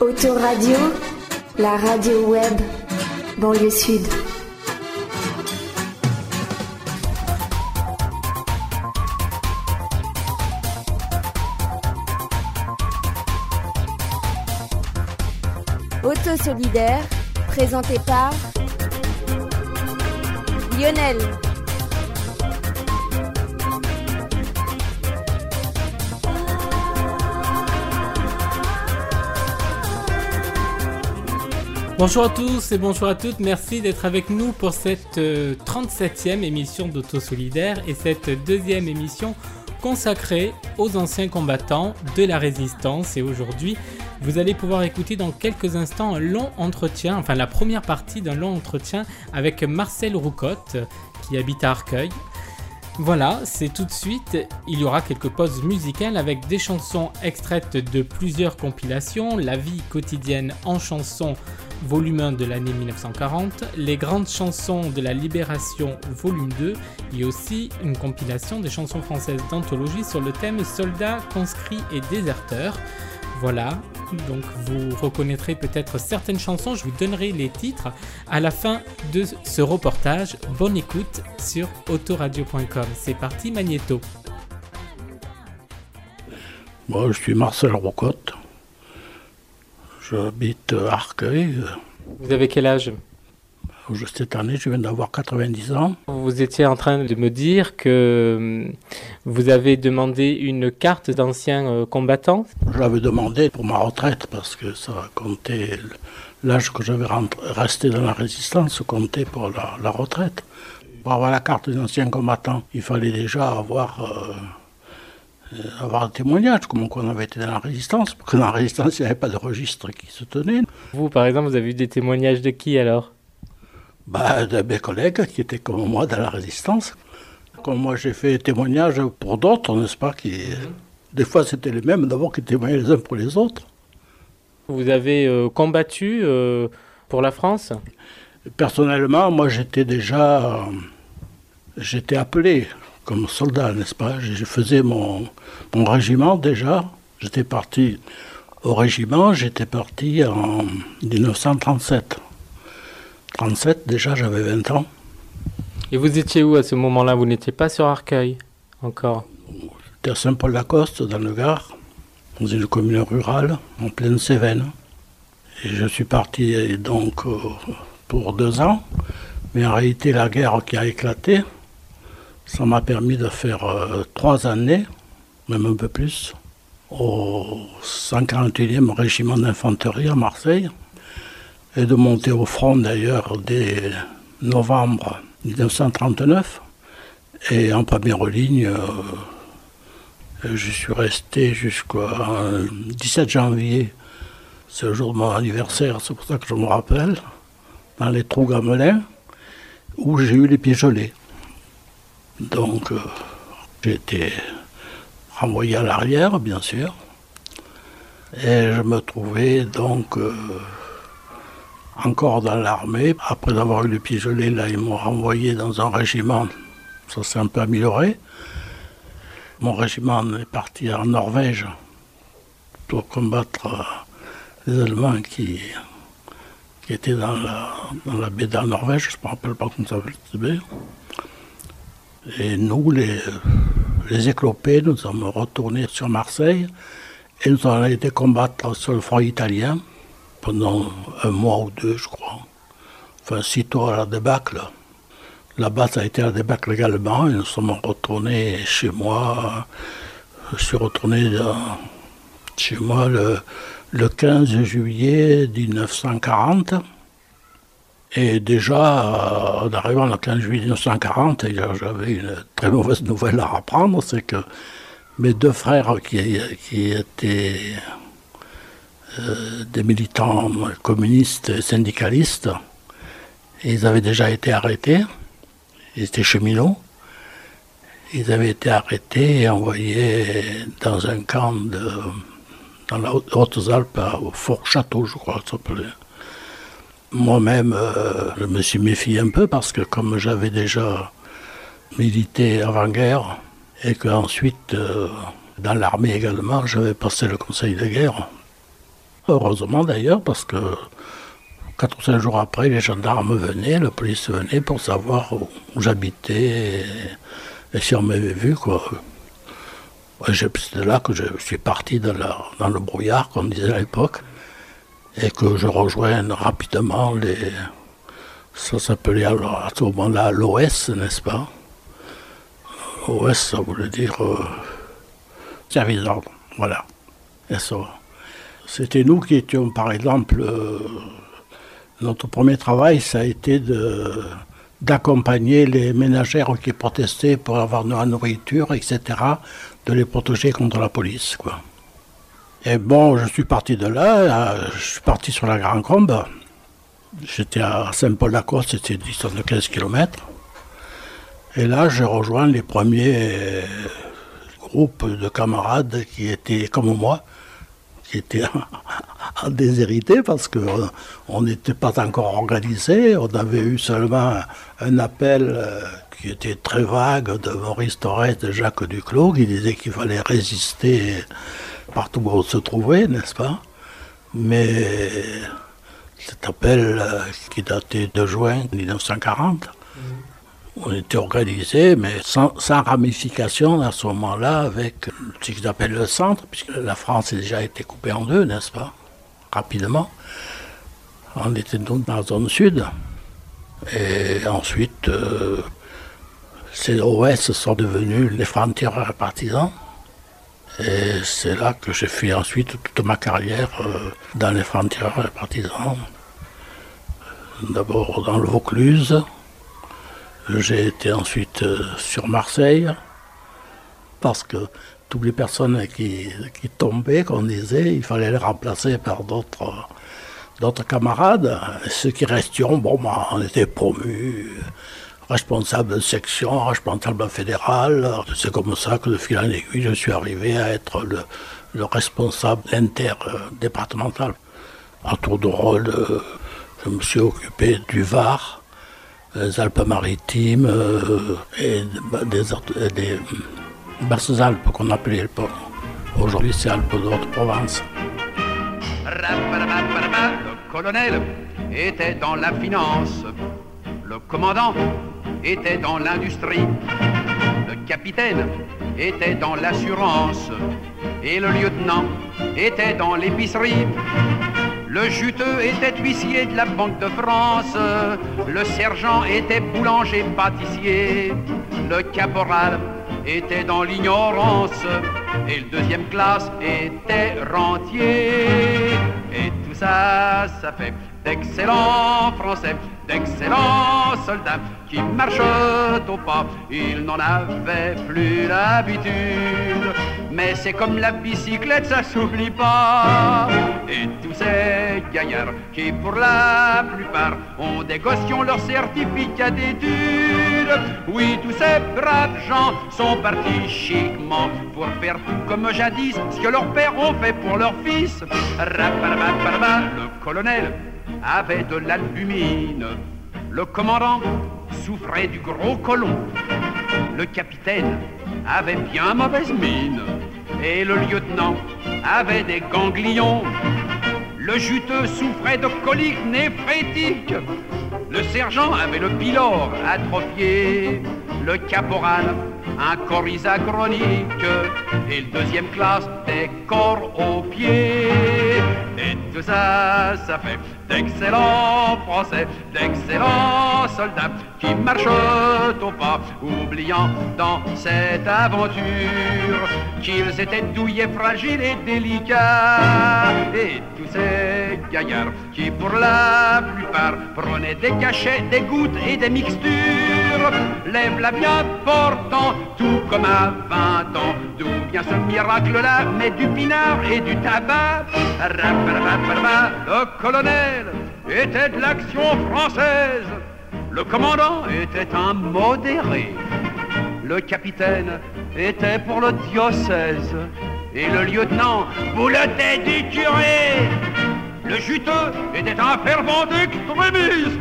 Autoradio, la radio web, banlieue sud. Auto solidaire, présenté par Lionel. Bonjour à tous et bonjour à toutes, merci d'être avec nous pour cette 37e émission d'Auto Solidaire et cette deuxième émission consacrée aux anciens combattants de la résistance et aujourd'hui vous allez pouvoir écouter dans quelques instants un long entretien, enfin la première partie d'un long entretien avec Marcel Roucotte qui habite à Arcueil. Voilà, c'est tout de suite. Il y aura quelques pauses musicales avec des chansons extraites de plusieurs compilations, La vie quotidienne en chansons volume 1 de l'année 1940, les grandes chansons de la Libération volume 2 et aussi une compilation des chansons françaises d'anthologie sur le thème soldats, conscrits et déserteurs. Voilà, donc vous reconnaîtrez peut-être certaines chansons, je vous donnerai les titres à la fin de ce reportage. Bonne écoute sur autoradio.com. C'est parti Magnéto. Moi je suis Marcel Rocotte. J'habite Arcueil. Vous avez quel âge? Cette année, je viens d'avoir 90 ans. Vous étiez en train de me dire que hum, vous avez demandé une carte d'ancien euh, combattant J'avais demandé pour ma retraite parce que ça comptait, l'âge que j'avais resté dans la résistance comptait pour la, retraite. Pour avoir la carte d'ancien combattant, il fallait déjà avoir... Euh, avoir un témoignage, comme on avait été dans la résistance, parce que dans la résistance, il n'y avait pas de registre qui se tenait. Vous, par exemple, vous avez eu des témoignages de qui alors? Bah, De mes collègues qui étaient comme moi dans la résistance. Comme moi, j'ai fait témoignage pour d'autres, n'est-ce pas qui... Des fois, c'était les mêmes d'abord qui témoignaient les uns pour les autres. Vous avez euh, combattu euh, pour la France? Personnellement, moi, j'étais déjà... Euh, j'étais appelé comme soldat, n'est-ce pas? Je faisais mon, mon régiment déjà. J'étais parti au régiment, j'étais parti en 1937. 37, déjà j'avais 20 ans. Et vous étiez où à ce moment-là? Vous n'étiez pas sur Arcueil encore? J'étais à Saint-Paul-la-Coste, dans le Gard, dans une commune rurale, en pleine Cévennes. Et je suis parti donc euh, pour deux ans. Mais en réalité, la guerre qui a éclaté, ça m'a permis de faire euh, trois années, même un peu plus, au 141e régiment d'infanterie à Marseille, et de monter au front d'ailleurs dès novembre 1939. Et en première ligne, euh, je suis resté jusqu'au 17 janvier, c'est le jour de mon anniversaire, c'est pour ça que je me rappelle, dans les trous gamelins, où j'ai eu les pieds gelés. Donc, euh, j'ai été renvoyé à l'arrière, bien sûr. Et je me trouvais donc euh, encore dans l'armée. Après avoir eu le pied là, ils m'ont renvoyé dans un régiment. Ça s'est un peu amélioré. Mon régiment est parti en Norvège pour combattre euh, les Allemands qui, qui étaient dans la, dans la baie de la Norvège. Je ne me rappelle pas comment ça s'appelle et nous, les, éclopés, nous sommes retournés sur Marseille et nous avons été combattre sur le front italien pendant un mois ou deux, je crois. Enfin, sitôt à la débâcle. Là-bas, ça a été la débâcle également et nous sommes retournés chez moi. Je suis retourné chez moi le 15 juillet 1940. Et déjà, en arrivant le 15 juillet 1940, j'avais une très mauvaise nouvelle à apprendre, c'est que mes deux frères qui, étaient euh, des militants communistes et syndicalistes, ils avaient déjà été arrêtés, ils étaient cheminots, ils avaient été arrêtés et envoyés dans un camp dans la Haute-Alpes, au Fort Château, je crois ça s'appelait. Moi-même, euh, je me suis méfié un peu parce que comme j'avais déjà milité avant-guerre et qu'ensuite, euh, dans l'armée également, j'avais passé le conseil de guerre. heureusement d'ailleurs, parce que 4 ou 5 jours après, les gendarmes venaient, la police venait pour savoir où, j'habitais et, si on m'avait vu. Quoi. c'est là que je suis parti dans, dans le brouillard, comme on disait à l'époque, et que je rejoins rapidement les. Ça s'appelait à ce moment-là l'OS, n'est-ce pas? OS, ça voulait dire euh, service d'ordre, voilà. C'était nous qui étions, par exemple, euh, notre premier travail, ça a été d'accompagner les ménagères qui protestaient pour avoir de la nourriture, etc., de les protéger contre la police. Quoi. Et bon, je suis parti de là, euh, je suis parti sur la Grande Combe. J'étais à Saint-Paul-d'Acoste, c'était une distance de 15 km. Et là, je rejoins les premiers groupes de camarades qui étaient comme moi, qui étaient déshérités parce qu'on n'était pas encore organisé. On avait eu seulement un appel euh, qui était très vague de Maurice Torres et de Jacques Duclos qui disait qu'il fallait résister partout où on se trouvait, n'est-ce pas? Mais cet appel euh, qui datait de juin 1940, on était organisé, mais sans, ramification à ce moment-là avec ce qu'ils appellent le centre, puisque la France a déjà été coupée en deux, n'est-ce pas? Rapidement. On était donc dans la zone sud. Et ensuite, euh, ces OS sont devenus les frontières partisans. Et c'est là que j'ai fait ensuite toute ma carrière euh, dans les frontières partisans. D'abord dans le Vaucluse, j'ai été ensuite euh, sur Marseille, parce que toutes les personnes qui, tombaient, qu'on disait, il fallait les remplacer par d'autres d'autres camarades. Ceux qui restions, bon, bah, on était promus responsable de section, responsable fédéral. C'est comme ça que de fil en aiguille, je suis arrivé à être le, responsable interdépartemental. À tour de rôle, euh, je me suis occupé du Var, les Alpes-Maritimes euh, et des, des, basses Alpes qu'on appelait l'époque. Aujourd'hui, c'est Alpes d'Haute-Provence. Le colonel était dans la finance, le commandant était dans l'industrie, le capitaine était dans l'assurance. Et le lieutenant était dans l'épicerie. Le juteux était huissier de la Banque de France, le sergent était boulanger pâtissier, le caporal était dans l'ignorance. Et le deuxième classe était rentier. Et tout ça, ça fait d'excellents Français, d'excellents soldats qui marchent au pas. Ils n'en avaient plus l'habitude, mais c'est comme la bicyclette, ça s'oublie pas. Et tous ces gaillards qui, pour la plupart, ont des gossions leur certificat d'études. Oui, tous ces braves gens sont partis chiquement pour faire tout comme jadis, ce que leurs pères ont fait pour leurs fils. Le colonel avait de l'albumine. Le commandant souffrait du gros colon. Le capitaine avait bien mauvaise mine. Et le lieutenant avait des ganglions. Le juteux souffrait de coliques néphrétiques. Le sergent avait le pylore atrophié. Le caporal un corisa chronique et le deuxième classe des corps aux pieds. Et tout ça, ça fait d'excellents Français, d'excellents soldats qui marchent au pas, oubliant dans cette aventure qu'ils étaient douillés, fragiles et délicats. Et tous ces gaillards qui, pour la plupart, prenaient des cachets, des gouttes et des mixtures, lèvent la bien portant tout comme à 20 ans. D'où vient ce miracle-là Mais du pinard et du tabac. Le colonel était de l'action française. Le commandant était un modéré. Le capitaine était pour le diocèse. Et le lieutenant boulotait du curé. Le juteux était un fervent extrémiste.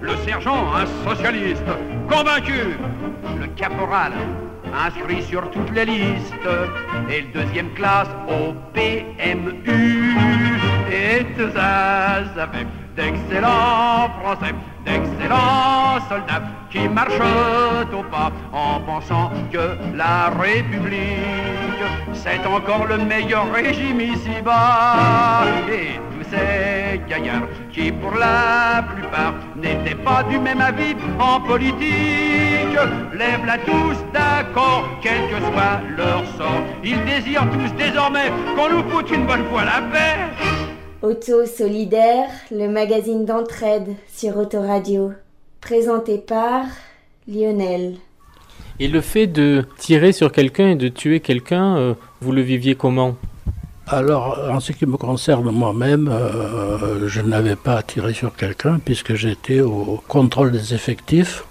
Le sergent, un socialiste convaincu. Le caporal, inscrit sur toutes les listes, et le deuxième classe au PMU. Et ça fait d'excellents Français, d'excellents soldats qui marchent au pas en pensant que la République, c'est encore le meilleur régime ici-bas. Et tous ces gaillards qui, pour la plupart, n'étaient pas du même avis en politique, lèvent-la tous d'accord, quel que soit leur sort. Ils désirent tous désormais qu'on nous foute une bonne fois la paix. Auto Solidaire, le magazine d'entraide sur Autoradio. Présenté par Lionel. Et le fait de tirer sur quelqu'un et de tuer quelqu'un, euh, vous le viviez comment? Alors, en ce qui me concerne moi-même, euh, je n'avais pas à tirer sur quelqu'un puisque j'étais au contrôle des effectifs.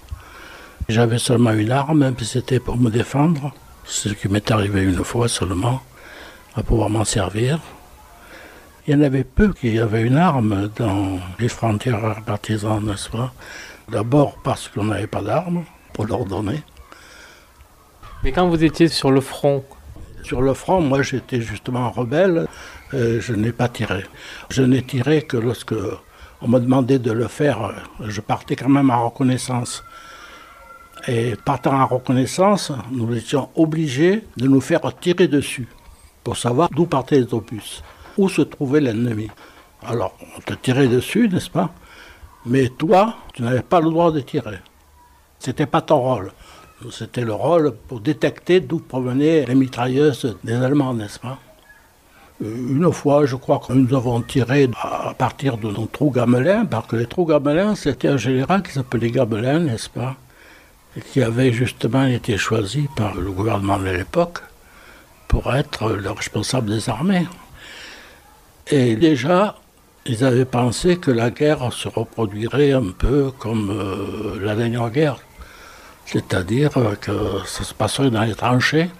J'avais seulement une arme, puis c'était pour me défendre. Ce qui m'est arrivé une fois seulement, à pouvoir m'en servir. Il y en avait peu qui avaient une arme dans les frontières partisans, n'est-ce pas? D'abord parce qu'on n'avait pas d'armes pour leur donner. Mais quand vous étiez sur le front, Sur le front, moi j'étais justement rebelle, euh, je n'ai pas tiré. Je n'ai tiré que lorsque on m'a demandé de le faire, je partais quand même en reconnaissance. Et partant en reconnaissance, nous étions obligés de nous faire tirer dessus pour savoir d'où partaient les opus, où se trouvait l'ennemi. Alors, on te tirait dessus, n'est-ce pas? Mais toi, tu n'avais pas le droit de tirer. C'était pas ton rôle. C'était le rôle pour détecter d'où provenaient les mitrailleuses des Allemands, n'est-ce pas? Euh, Une fois, je crois que nous avons tiré à partir de nos trous gamelins, parce que les trous gamelins, c'était un général qui s'appelait Gamelin, n'est-ce pas? Et qui avait justement été choisi par le gouvernement de l'époque pour être le responsable des armées. Et déjà, ils avaient pensé que la guerre se reproduirait un peu comme euh, la dernière guerre. C'est-à-dire euh, que ça se passerait dans les tranchées.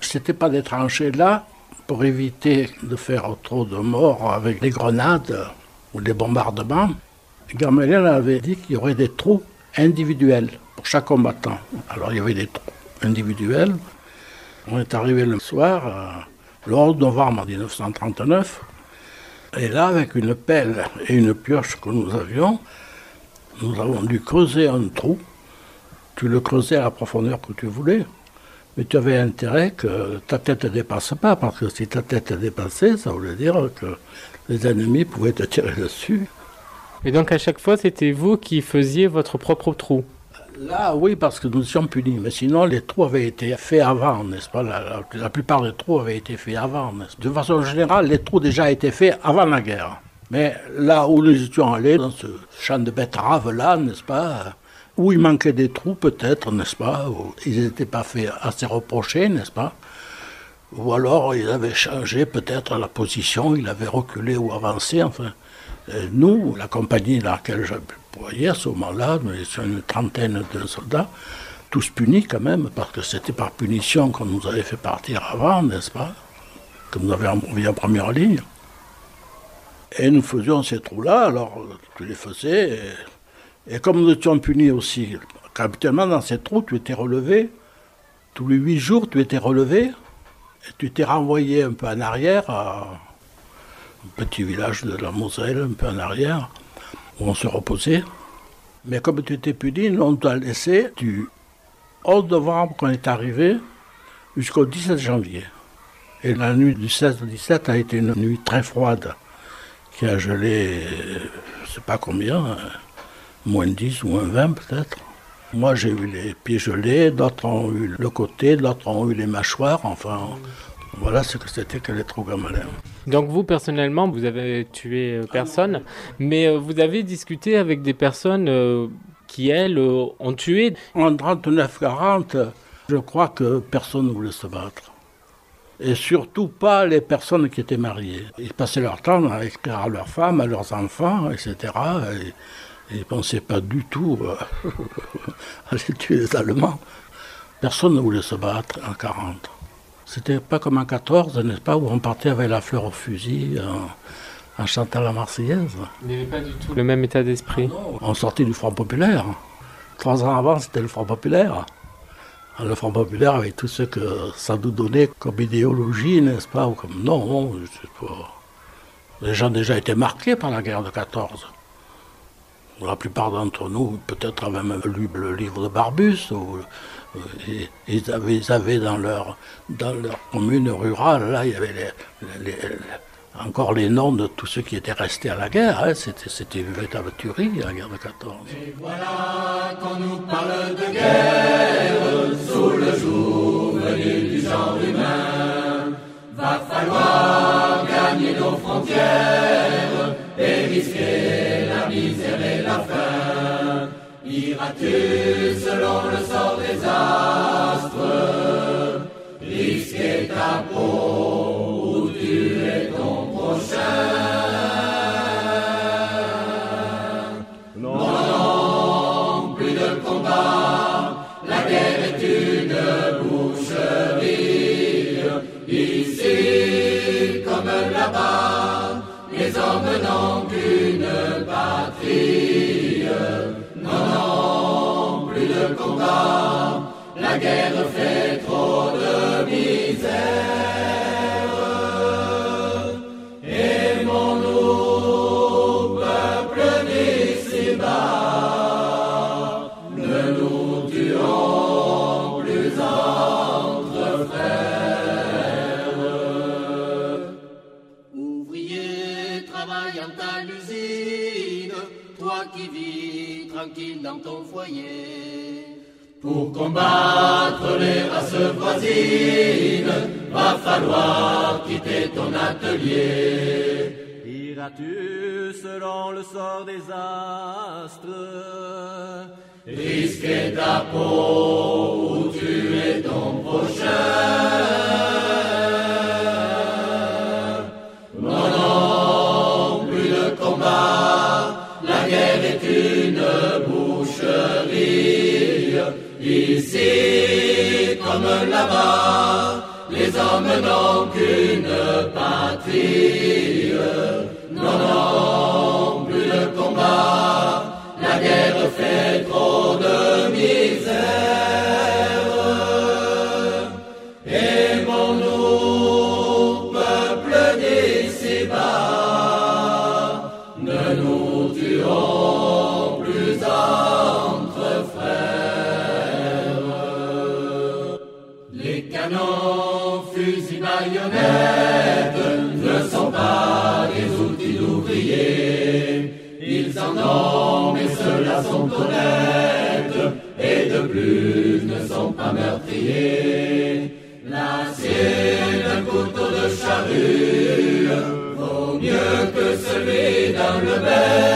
C'était pas des tranchées là pour éviter de faire trop de morts avec des grenades ou des bombardements. Gamelin avait dit qu'il y aurait des trous individuels pour chaque combattant. Alors il y avait des trous individuels. On est arrivé le soir, euh, le 11 novembre 1939, et là, avec une pelle et une pioche que nous avions, nous avons dû creuser un trou. Tu le creusais à la profondeur que tu voulais, mais tu avais intérêt que ta tête ne dépasse pas, parce que si ta tête dépassait, ça voulait dire que les ennemis pouvaient te tirer dessus. et donc à chaque fois c'était vous qui faisiez votre propre trou. Là, oui, parce que nous étions punis, mais sinon les trous avaient été faits avant, n'est-ce pas? La, plupart des trous avaient été faits avant. De façon générale, les trous déjà étaient faits avant la guerre. Mais là où nous étions allés, dans ce champ de betteraves-là, n'est-ce pas Où il manquait des trous, peut-être, n'est-ce pas où Ils n'étaient pas faits assez reprochés, n'est-ce pas? Ou alors ils avaient changé peut-être la position, ils avaient reculé ou avancé, enfin. Et nous, la compagnie dans laquelle je voyais à ce moment-là, nous étions une trentaine de soldats, tous punis quand même, parce que c'était par punition qu'on nous avait fait partir avant, n'est-ce pas Que nous avions envoyé en première ligne. Et nous faisions ces trous-là, alors tu les faisais, et, comme nous étions punis aussi, habituellement dans ces trous, tu étais relevé, tous les huit jours, tu étais relevé, et tu t'es renvoyé un peu en arrière à petit village de la Moselle, un peu en arrière, où on se reposait. Mais comme tu étais puni, on t'a laissé du 11 novembre qu'on est arrivé jusqu'au 17 janvier. Et la nuit du 16 au 17 a été une nuit très froide, qui a gelé, je ne sais pas combien, euh, moins 10 ou moins 20 peut-être. Moi j'ai eu les pieds gelés, d'autres ont eu le côté, d'autres ont eu les mâchoires, enfin voilà ce que c'était que les trous gamelins. Donc vous personnellement vous avez tué euh, personne, mais euh, vous avez discuté avec des personnes euh, qui elles ont tué. En 39-40, je crois que personne ne voulait se battre. Et surtout pas les personnes qui étaient mariées. Ils passaient leur temps à écrire à leurs femmes, à leurs enfants, etc. Et ils ne pensaient pas du tout à les tuer les Allemands. Personne ne voulait se battre en 40. C'était pas comme en 14, n'est-ce pas, où on partait avec la fleur au fusil en, en chantant la Marseillaise. Il n'y avait pas du tout le même état d'esprit. On sortait du Front populaire. Trois ans avant, c'était le Front populaire. Le Front populaire avec tout ce que ça nous donnait comme idéologie, n'est-ce pas ou comme Non, je sais pas. Les gens déjà été marqués par la guerre de 14. La plupart d'entre nous, peut-être, avaient même lu le livre de Barbus. Ou, ils, avaient, dans, leur, dans leur commune rurale, là, il y avait encore les noms de tous ceux qui étaient restés à la guerre. Hein. C'était, une véritable tuerie, la guerre de 14. Et voilà qu'on nous parle de guerre sous le jour venu du genre humain. Va falloir gagner nos frontières et risquer Iras-tu selon le sort des astres, risquer ta peau ou tuer ton prochain la guerre fait voisines, va falloir quitter ton atelier. Iras-tu selon le sort des astres? Risquer ta peau ou tuer ton prochain. Comme là-bas, les hommes n'ont qu'une patrie. Meurtriers. L'acier d'un couteau de charrue vaut mieux que celui d'un lebel.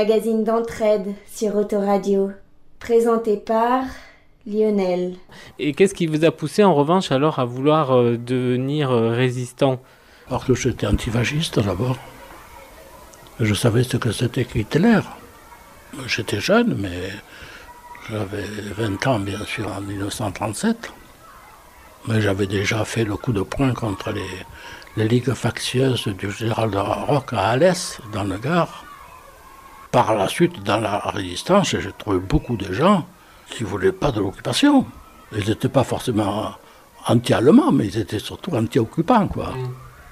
Magazine d'entraide sur Autoradio. Présenté par Lionel. Et qu'est-ce qui vous a poussé en revanche alors à vouloir euh, devenir euh, résistant? Parce que j'étais antivagiste d'abord. Je savais ce que c'était qu'Hitler. J'étais jeune, mais j'avais 20 ans bien sûr en 1937. Mais j'avais déjà fait le coup de poing contre les, les ligues factieuses du général de Rock à Alès, dans le Gard. Par la suite, dans la résistance, j'ai trouvé beaucoup de gens qui ne voulaient pas de l'occupation. Ils n'étaient pas forcément anti-allemands, mais ils étaient surtout anti-occupants, quoi.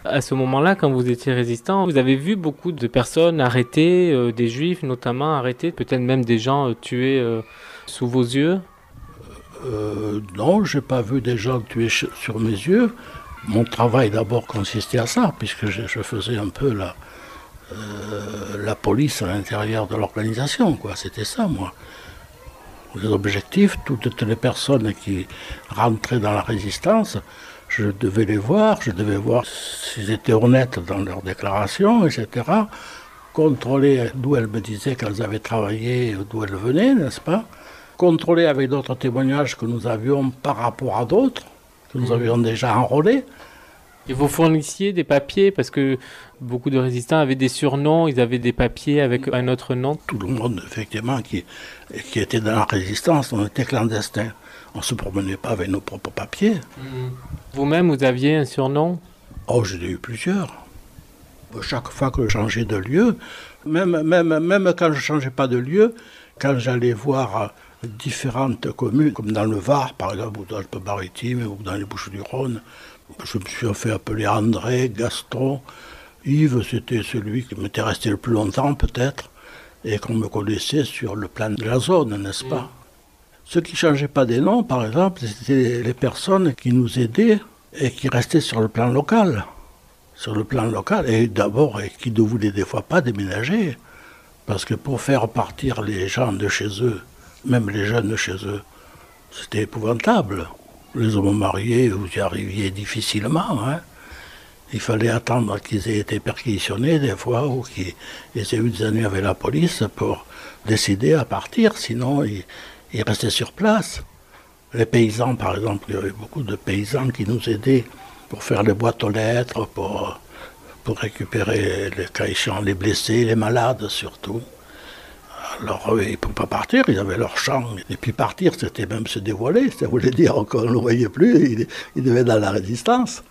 À ce moment-là, quand vous étiez résistant, vous avez vu beaucoup de personnes arrêtées, euh, des juifs notamment arrêtés, peut-être même des gens euh, tués euh, sous vos yeux? Non, j'ai pas vu des gens tués sur mes yeux. Mon travail d'abord consistait à ça, puisque je, je faisais un peu la, euh, la police à l'intérieur de l'organisation, quoi. C'était ça, moi. Les objectifs, toutes les personnes qui rentraient dans la résistance, je devais les voir, je devais voir s'ils étaient honnêtes dans leurs déclarations, etc. Contrôler d'où elles me disaient qu'elles avaient travaillé, d'où elles venaient, n'est-ce pas? Contrôler avec d'autres témoignages que nous avions par rapport à d'autres, que nous avions déjà enrôlés. Et vous fournissiez des papiers parce que beaucoup de résistants avaient des surnoms, ils avaient des papiers avec un autre nom. Tout le monde, effectivement, qui, qui était dans la résistance, on était clandestins. On ne se promenait pas avec nos propres papiers. Vous-même, vous aviez un surnom? Oh, j'en ai eu plusieurs. Chaque fois que je changeais de lieu, même, même, même quand je ne changeais pas de lieu, quand j'allais voir euh, différentes communes, comme dans le Var, par exemple, ou dans le maritime, ou dans les Bouches-du-Rhône, je me suis fait appeler André, Gaston. Yves, c'était celui qui m'était resté le plus longtemps, peut-être, et qu'on me connaissait sur le plan de la zone, n'est-ce pas Ceux qui ne changeaient pas des noms, par exemple, c'était les personnes qui nous aidaient et qui restaient sur le plan local. Sur le plan local, et d'abord, et qui ne voulaient des fois pas déménager. Parce que pour faire partir les gens de chez eux, même les jeunes de chez eux, c'était épouvantable. Les hommes mariés, vous y arriviez difficilement. Hein. Il fallait attendre qu'ils aient été perquisitionnés des fois ou qu'ils aient eu des années avec la police pour décider à partir, sinon ils, restaient sur place. Les paysans, par exemple, il y avait beaucoup de paysans qui nous aidaient pour faire les boîtes aux lettres, pour, récupérer les cas les blessés, les malades surtout. Alors eux, ils ne pouvaient pas partir, ils avaient leur champ. Et puis partir, c'était même se dévoiler. Ça voulait dire qu'on ne le voyait plus, ils, devaient dans la résistance.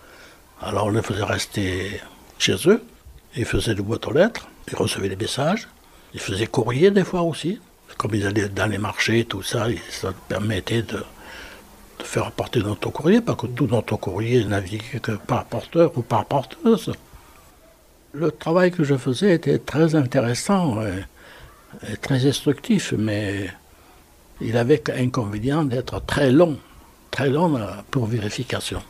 Alors on les faisait rester chez eux, ils faisaient des boîtes aux lettres, ils recevaient des messages, ils faisaient courrier des fois aussi. Comme ils allaient dans les marchés, tout ça, ça permettait de, faire porter notre courrier, parce que tout notre courrier naviguait que par porteur ou par porteuse. Le travail que je faisais était très intéressant très instructif, mais il avait inconvénient d'être très long, très long pour vérification.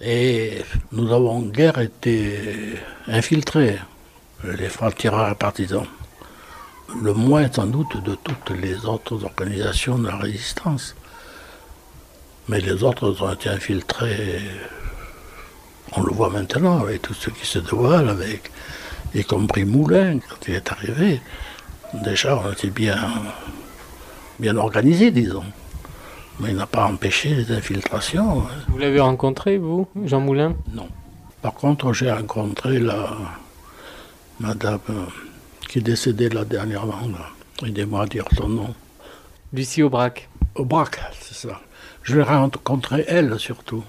Et nous avons guère été infiltrés, les francs-tireurs partisans. Le moins sans doute de toutes les autres organisations de la résistance. Mais les autres ont été infiltrés, on le voit maintenant avec tout ce qui se dévoile, avec, y compris Moulin quand il est arrivé. Déjà, on était bien, bien organisés, disons. Mais il n'a pas empêché les infiltrations. hein. Vous l'avez rencontré, vous, Jean Moulin? Non. Par contre, j'ai rencontré la madame euh, qui est décédée là dernièrement. Aidez-moi à dire son nom. Lucie Aubrac. Aubrac, c'est ça. Je l'ai rencontrée, elle surtout.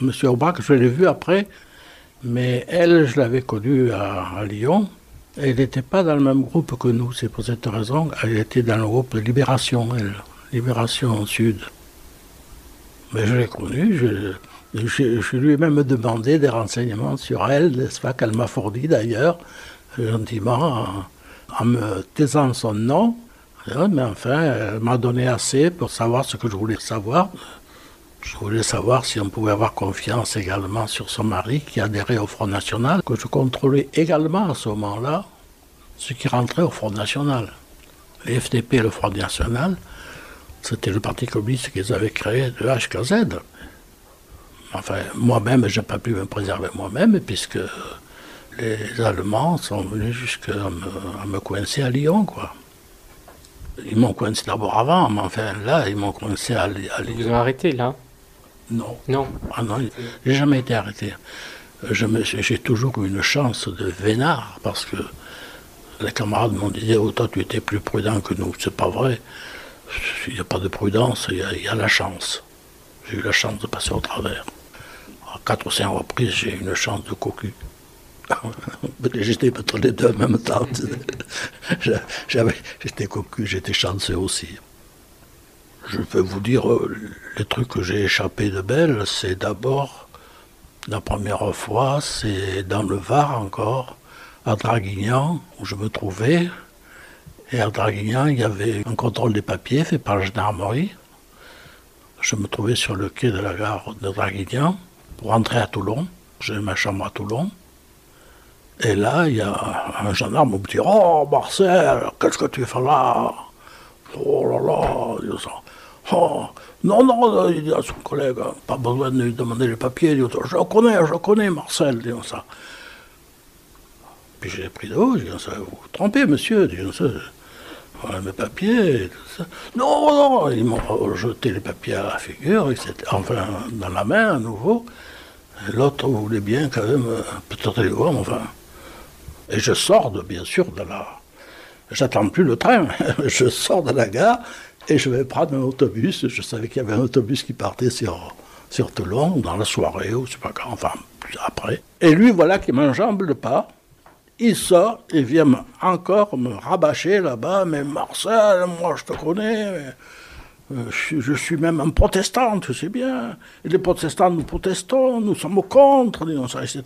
Monsieur Aubrac, je l'ai vu après, mais elle, je l'avais connue à, à Lyon. Elle n'était pas dans le même groupe que nous, c'est pour cette raison. Elle était dans le groupe Libération, elle. Libération Sud. Mais je l'ai connue, je, lui ai même demandé des renseignements sur elle, n'est-ce pas, qu'elle m'a fourni d'ailleurs, gentiment, en, en me taisant son nom. Ouais, Mais enfin, elle m'a donné assez pour savoir ce que je voulais savoir. Je voulais savoir si on pouvait avoir confiance également sur son mari qui adhérait au Front National, que je contrôlais également à ce moment-là, ce qui rentrait au Front National. Les FDP et le Front National, c'était le Parti communiste qu'ils avaient créé de HKZ. Enfin, moi-même, je n'ai pas pu me préserver moi-même, puisque les Allemands sont venus jusqu'à me, coincer à Lyon, quoi. Ils m'ont coincé d'abord avant, mais enfin là, ils m'ont coincé à, à Ils Lyon. ont arrêté, là Non, Non. ah non, j'ai jamais été arrêté. Me- J'ai toujours eu une chance de vénard, parce que les camarades m'ont dit Oh, toi, tu étais plus prudent que nous. C'est pas vrai. Il n'y a pas de prudence, il y a, il y a la chance. J'ai eu la chance de passer au travers. À quatre ou cinq reprises, j'ai eu une chance de cocu. J'étais peut-être les deux en même temps. J'étais cocu, j'étais chanceux aussi. Je peux vous dire, euh, les trucs que j'ai échappé de belles, c'est d'abord La première fois, c'est dans le Var encore, à Draguignan, où je me trouvais. Et à Draguignan, il y avait un contrôle des papiers fait par la gendarmerie. Je me trouvais sur le quai de la gare de Draguignan pour rentrer à Toulon. J'ai ma chambre à Toulon. Et là, il y a un gendarme qui me dit Oh, Marcel, qu'est-ce que tu fais là? Oh là là. Oh, non, non, il dit à son collègue, pas besoin de lui demander les papiers. Je connais, je connais Marcel, dit ça. Puis j'ai pris de haut, j'ai dit ça, vous vous trompez, monsieur, dit ça. Voilà mes papiers, tout ça. Non, non, ils m'ont jeté les papiers à la figure, etc. enfin, dans la main à nouveau. L'autre voulait bien quand même, euh, peut-être les voir, enfin. Et je sors, de, bien sûr, de la. J'attends plus le train. je sors de la gare et je vais prendre un autobus. Je savais qu'il y avait un autobus qui partait sur, sur Toulon dans la soirée ou je sais pas quand, enfin, après. Et lui, voilà, qui m'enjambe le pas. Il sort et vient encore me rabâcher là-bas. Mais Marcel, moi je te connais. euh, je, suis- même un protestant, tu sais bien. Et les protestants, nous protestons, nous sommes contre, etc.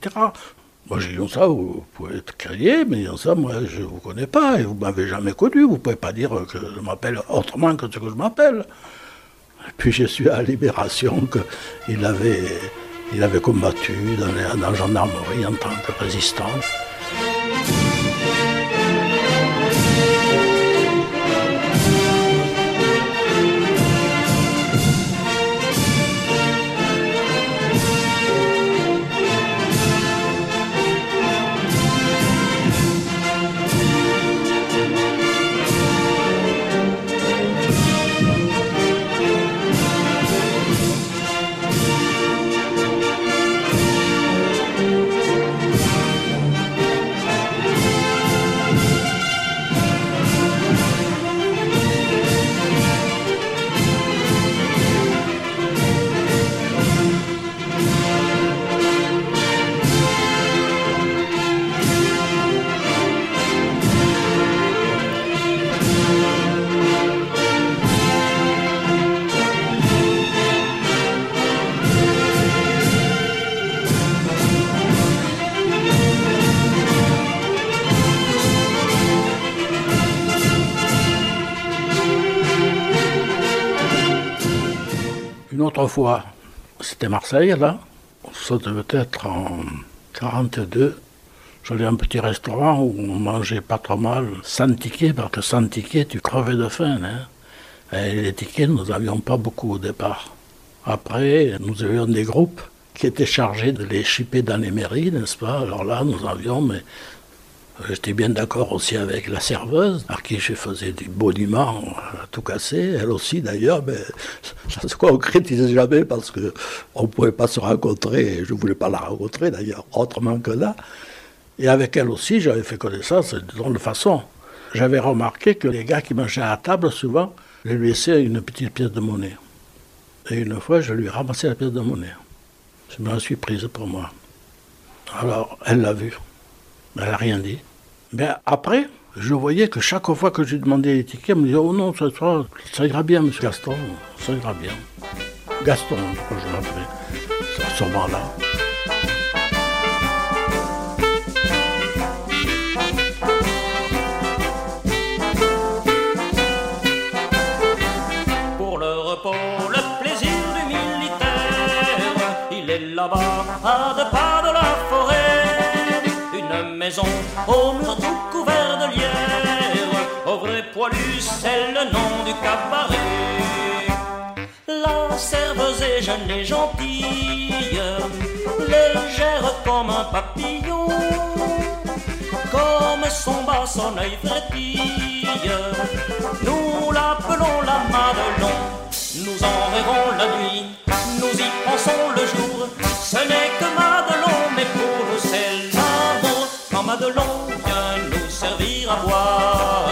Moi, j'ai dit ça, vous pouvez être crié, mais disons ça, moi, je ne vous connais pas et vous m'avez jamais connu. Vous ne pouvez pas dire que je m'appelle autrement que ce que je m'appelle. Puis, je suis à Libération qu'il avait, il avait combattu dans la gendarmerie en tant que résistant. Fois, c'était Marseille, là. Ça devait être en 42. J'allais à un petit restaurant où on mangeait pas trop mal, sans ticket, parce que sans ticket, tu crevais de faim. Hein. Et les tickets, nous n'avions pas beaucoup au départ. Après, nous avions des groupes qui étaient chargés de les chipper dans les mairies, n'est-ce pas? Alors là, nous avions, mais J'étais bien d'accord aussi avec la serveuse, à qui je faisais du boniment à tout casser, elle aussi d'ailleurs, mais ça se concrétisait jamais parce qu'on ne pouvait pas se rencontrer, je ne voulais pas la rencontrer d'ailleurs, autrement que là. Et avec elle aussi, j'avais fait connaissance de de façon. J'avais remarqué que les gars qui mangeaient à table, souvent, je lui laissaient une petite pièce de monnaie. Et une fois, je lui ai ramassé la pièce de monnaie. Je me la suis prise pour moi. Alors, elle l'a vu. Elle n'a rien dit. Mais après, je voyais que chaque fois que je demandais les tickets, elle me disait Oh non, ça, ça, ça ira bien, monsieur Gaston, ça ira bien. Gaston, je crois que je l'appelais, à ce moment-là. Pour le repos, le plaisir du militaire, il est là-bas, à deux pas de la forêt. Une maison au mur tout couvert de lierre, au vrai poilu, c'est le nom du cabaret. La serveuse est jeune et gentille, légère comme un papillon, comme son bas, son œil frétille. Nous l'appelons la Madelon, nous en rêvons la nuit, nous y pensons le jour. Ce n'est que Madelon, mais pour Madelon vient nous servir à boire,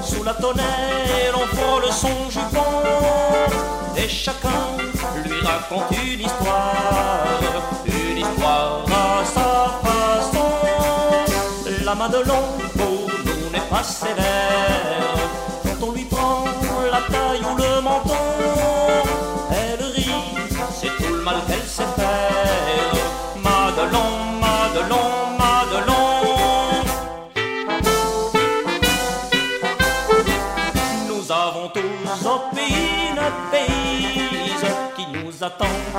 sous la tonnelle on frôle son jupon, et chacun lui raconte une histoire, une histoire à sa façon. La Madelon pour nous n'est pas sévère.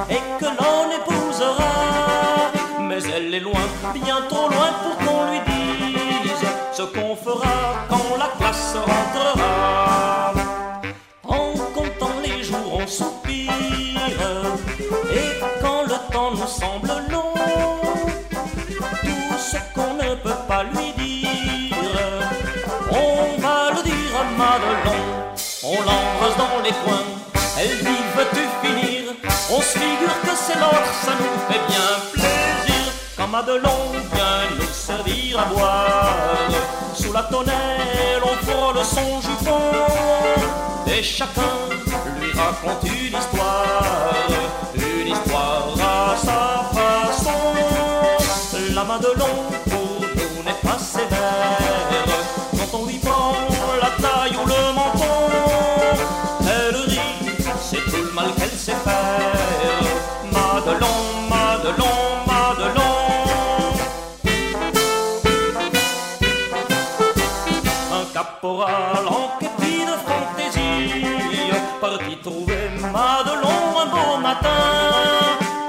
Et que l'on épousera. Mais elle est loin, bien trop loin pour qu'on lui dise ce qu'on fera quand la classe rentrera. En comptant les jours, on soupire et quand le temps nous semble long, tout ce qu'on ne peut pas lui dire, on va le dire à Madelon. On l'embrasse dans les coins, elle dit veux-tu finir? On se figure que c'est l'autre, ça nous fait bien plaisir. Quand Madelon vient nous servir à boire, sous la tonnelle on frôle son jupon, et chacun lui raconte une histoire,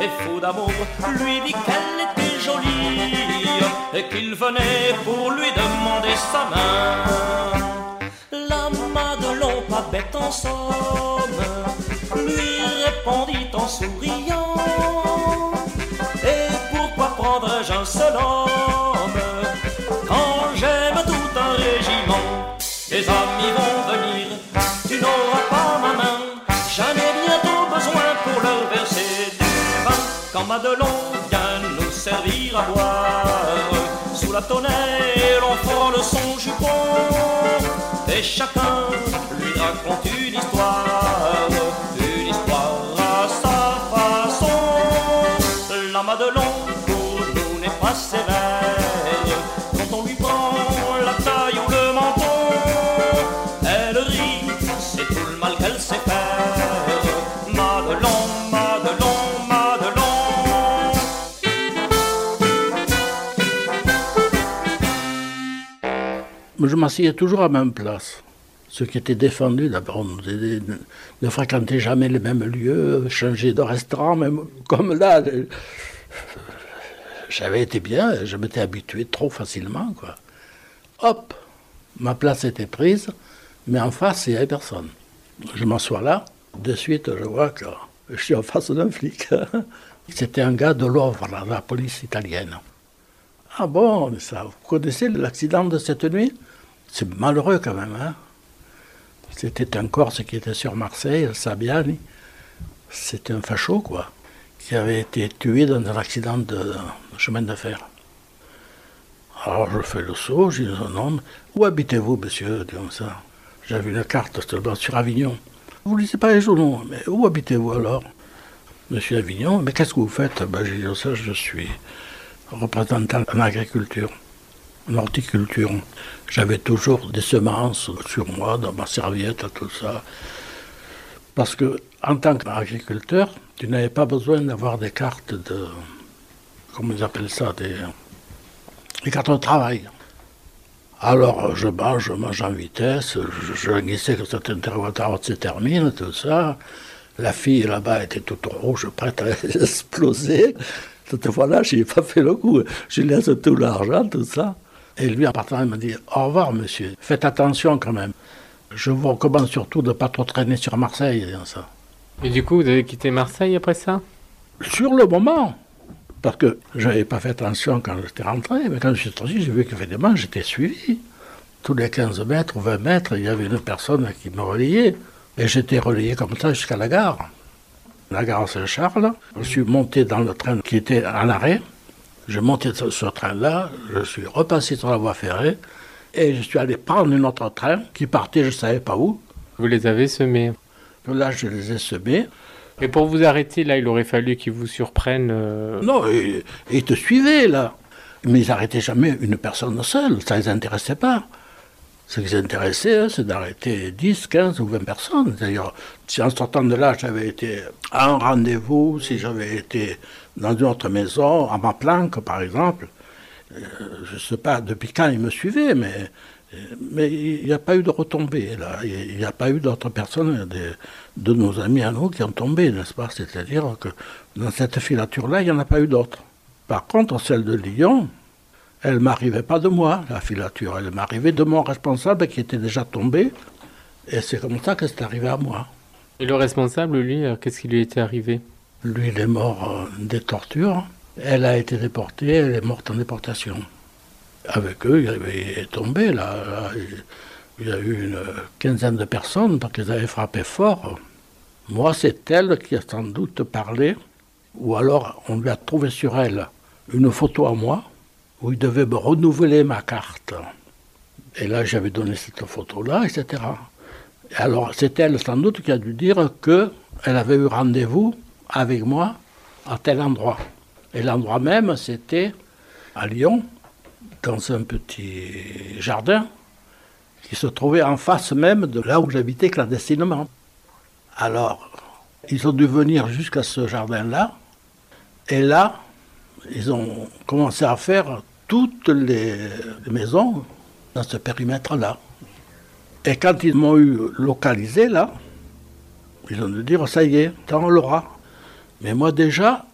et fou d'amour, lui dit qu'elle était jolie, et qu'il venait pour lui demander sa main. La Madelon, pas bête en somme, lui répondit en souriant. Et pourquoi prendrais-je un seul homme? Quand Madelon vient nous servir à boire, sous la tonnelle on frôle son jupon. Et chacun lui raconte une histoire, je m'asseyais toujours à la même place. Ce qui était défendu, d'abord, ne fréquenter jamais les mêmes lieux, changer de restaurant, même comme là. J'avais été bien, je m'étais habitué trop facilement. Hop, ma place était prise, mais en face, il n'y avait personne. Je m'assois là, de suite, je vois que je suis en face d'un flic. C'était un gars de l'Ovre, la police italienne. Ah bon, ça, vous connaissez l'accident de cette nuit? C'est malheureux quand même, hein C'était un Corse qui était sur Marseille, Sabiani. C'était un facho, quoi, qui avait été tué dans un accident de chemin de fer. Alors je fais le saut, je dis son nom. Où habitez-vous, monsieur comme ça. J'avais une carte sur Avignon. Vous ne lisez pas les journaux, mais où habitez-vous alors? Monsieur Avignon, mais qu'est-ce que vous faites? Ben, J'ai dit ça, je suis représentant en agriculture, en horticulture. J'avais toujours des semences sur moi, dans ma serviette, tout ça. Parce que, en tant qu'agriculteur, tu n'avais pas besoin d'avoir des cartes de. Comment ils appellent ça Des, des cartes de travail. Alors, je mange, je mange en vitesse, je, je que cet interrogatoire se termine, tout ça. La fille là-bas était toute rouge, prête à exploser. Cette fois-là, je n'ai pas fait le coup. Je laisse tout l'argent, tout ça. Et lui, en partant, il m'a dit Au revoir, monsieur. Faites attention quand même. Je vous recommande surtout de ne pas trop traîner sur Marseille. ça. Et du coup, vous avez quitté Marseille après ça? Sur le moment, parce que je n'avais pas fait attention quand j'étais rentré, mais quand je suis sorti, j'ai vu qu'effectivement, j'étais suivi. Tous les 15 mètres ou 20 mètres, il y avait une personne qui me relayait. Et j'étais relayé comme ça jusqu'à la gare. La gare Saint-Charles. Je suis monté dans le train qui était en arrêt. Je monté ce train-là, je suis repassé sur la voie ferrée et je suis allé prendre un autre train qui partait je ne savais pas où. Vous les avez semés. Là, je les ai semés. Et pour vous arrêter, là, il aurait fallu qu'ils vous surprennent. euh, Non, ils te suivaient, là. Mais ils n'arrêtaient jamais une personne seule, ça ne les intéressait pas. Ce qui les intéressait, hein, c'est d'arrêter 10, 15 ou 20 personnes. D'ailleurs, si en sortant de là, j'avais été à un rendez-vous, si j'avais été dans une autre maison, à ma planque, par exemple, euh, je ne sais pas depuis quand ils me suivaient, mais Mais il n'y a pas eu de retombée, là. Il n'y a pas eu d'autres personnes, de, de, nos amis à nous, qui ont tombé, n'est-ce pas? C'est-à-dire que dans cette filature-là, il n'y en a pas eu d'autres. Par contre, celle de Lyon, elle m'arrivait pas de moi, la filature. Elle m'arrivait de mon responsable qui était déjà tombé. Et c'est comme ça que c'est arrivé à moi. Et le responsable, lui, qu'est-ce qui lui était arrivé? Lui, il est mort euh, des tortures. Elle a été déportée, elle est morte en déportation. Avec eux, il avait tombé, là. il y a eu une quinzaine de personnes parce qu'ils avaient frappé fort. Moi, c'est elle qui a sans doute parlé, ou alors on lui a trouvé sur elle une photo à moi où il devait me renouveler ma carte. Et là, j'avais donné cette photo-là, etc. Et alors, c'est elle sans doute qui a dû dire qu'elle avait eu rendez-vous avec moi à tel endroit. Et l'endroit même, c'était à Lyon, dans un petit jardin qui se trouvait en face même de là où j'habitais clandestinement. Alors, ils ont dû venir jusqu'à ce jardin-là, et là, ils ont commencé à faire toutes les maisons dans ce périmètre-là. Et quand ils m'ont eu localisé là, ils ont dû dire ça y est, on l'aura. Mais moi déjà,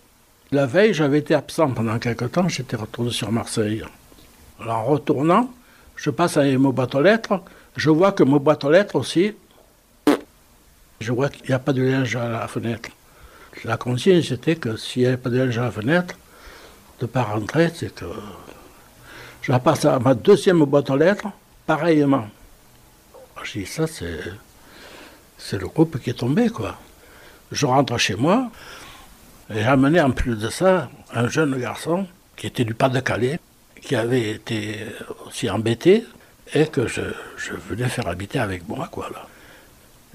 la veille, j'avais été absent pendant quelque temps, j'étais retourné sur Marseille. Alors, en retournant, je passe à mon boîte aux lettres, je vois que mon boîte aux lettres aussi, je vois qu'il n'y a pas de linge à la fenêtre. La consigne, c'était que s'il n'y avait pas de linge à la fenêtre, de ne pas rentrer, c'est que je passe à ma deuxième boîte aux lettres, pareillement. Je dis, ça, c'est, c'est le groupe qui est tombé, quoi. Je rentre chez moi, j'ai amené en plus de ça un jeune garçon qui était du Pas-de-Calais, qui avait été aussi embêté, et que je, venais faire habiter avec moi, quoi, là.